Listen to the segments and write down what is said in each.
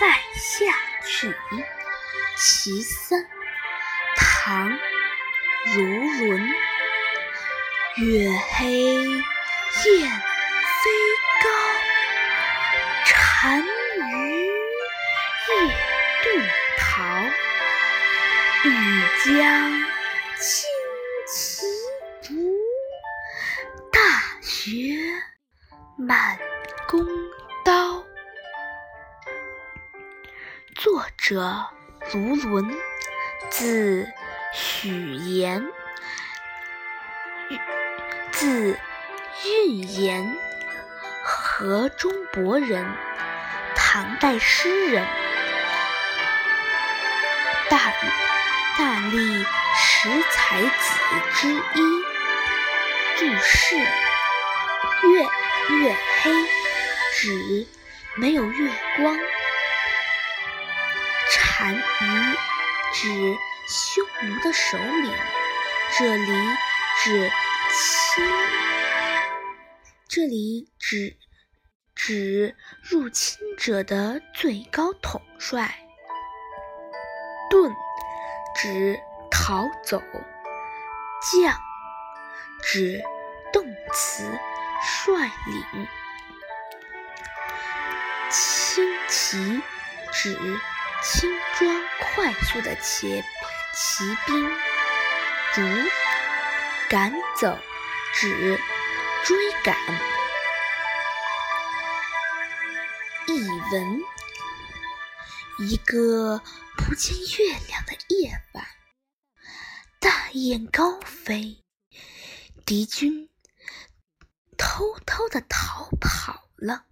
塞下曲其三，唐·卢纶。月黑雁飞高，单于夜遁逃。欲将轻骑逐，大雪满弓刀。作者卢纶，字许言，字运言，河中博人，唐代诗人。大大历十才子之一。注释：月月黑，指没有月光。单于指匈奴的首领，这里指侵，这里指指入侵者的最高统帅。遁指逃走，将指动词率领，轻骑指。轻装快速的骑骑兵，逐赶走指追赶。译文：一个不见月亮的夜晚，大雁高飞，敌军偷偷的逃跑了。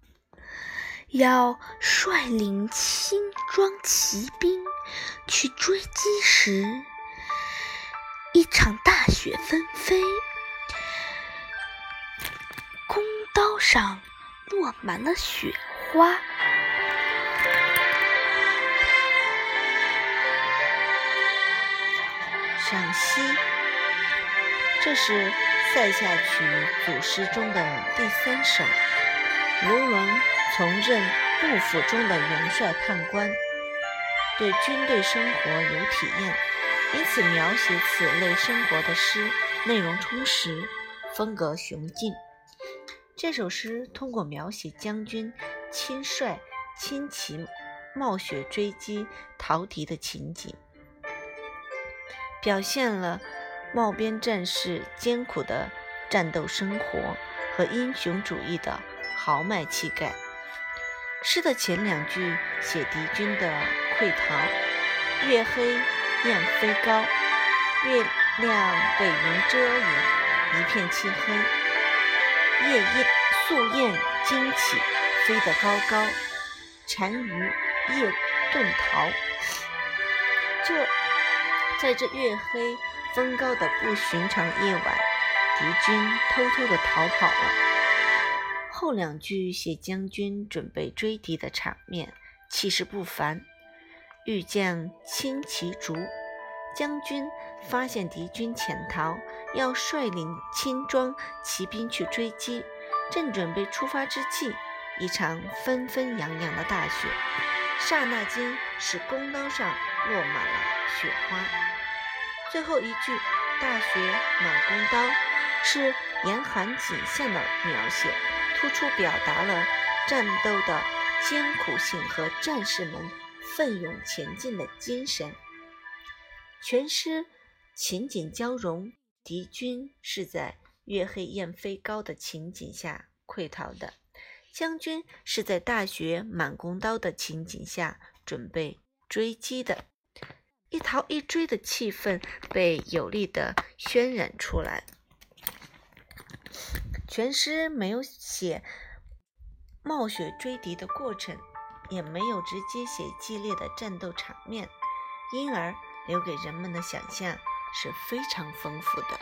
要率领轻装骑兵去追击时，一场大雪纷飞，弓刀上落满了雪花。赏析：这是《塞下曲》组诗中的第三首，卢纶。从任幕府中的元帅判官，对军队生活有体验，因此描写此类生活的诗内容充实，风格雄劲。这首诗通过描写将军亲率亲骑冒雪追击逃敌的情景，表现了冒边战士艰苦的战斗生活和英雄主义的豪迈气概。诗的前两句写敌军的溃逃，月黑雁飞高，月亮被云遮掩，一片漆黑。夜雁宿雁惊起，飞得高高，单于夜遁逃。这在这月黑风高的不寻常夜晚，敌军偷偷地逃跑了。后两句写将军准备追敌的场面，气势不凡。欲将轻骑逐，将军发现敌军潜逃，要率领轻装骑兵去追击。正准备出发之际，一场纷纷扬扬的大雪，刹那间使弓刀上落满了雪花。最后一句“大雪满弓刀”是严寒景象的描写。突出表达了战斗的艰苦性和战士们奋勇前进的精神。全诗情景交融，敌军是在月黑雁飞高的情景下溃逃的，将军是在大雪满弓刀的情景下准备追击的，一逃一追的气氛被有力的渲染出来。全诗没有写冒雪追敌的过程，也没有直接写激烈的战斗场面，因而留给人们的想象是非常丰富的。